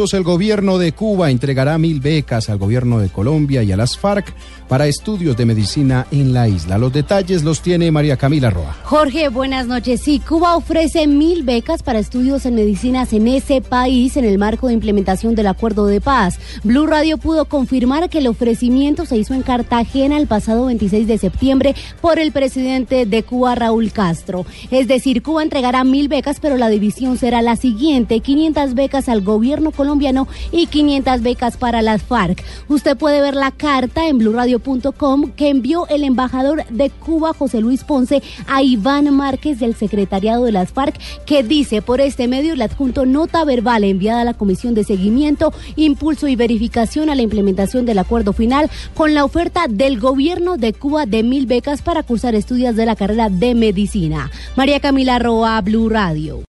el gobierno de Cuba entregará mil becas al gobierno de Colombia y a las FARC para estudios de medicina en la isla. Los detalles los tiene María Camila Roa. Jorge, buenas noches. Sí, Cuba ofrece mil becas para estudios en medicinas en ese país en el marco de implementación del acuerdo de paz. Blue Radio pudo confirmar que el ofrecimiento se hizo en Cartagena el pasado 26 de septiembre por el presidente de Cuba, Raúl Castro. Es decir, Cuba entregará mil becas, pero la división será la siguiente: 500 becas al gobierno colombiano y 500 becas para las FARC. Usted puede ver la carta en Blue Radio que envió el embajador de Cuba, José Luis Ponce, a Iván Márquez del secretariado de las FARC, que dice por este medio el adjunto nota verbal enviada a la Comisión de Seguimiento, Impulso y Verificación a la implementación del acuerdo final con la oferta del gobierno de Cuba de mil becas para cursar estudios de la carrera de medicina. María Camila Roa, Blue Radio.